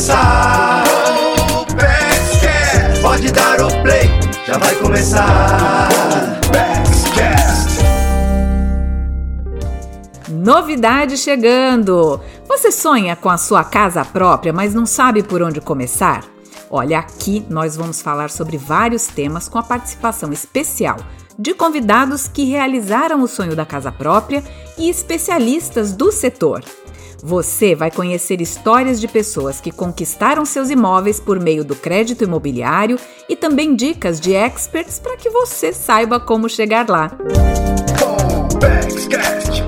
começar. Oh, Pode dar o play, já vai começar. Backscast. Novidade chegando! Você sonha com a sua casa própria, mas não sabe por onde começar? Olha, aqui nós vamos falar sobre vários temas com a participação especial de convidados que realizaram o sonho da casa própria e especialistas do setor. Você vai conhecer histórias de pessoas que conquistaram seus imóveis por meio do crédito imobiliário e também dicas de experts para que você saiba como chegar lá. Backscatch.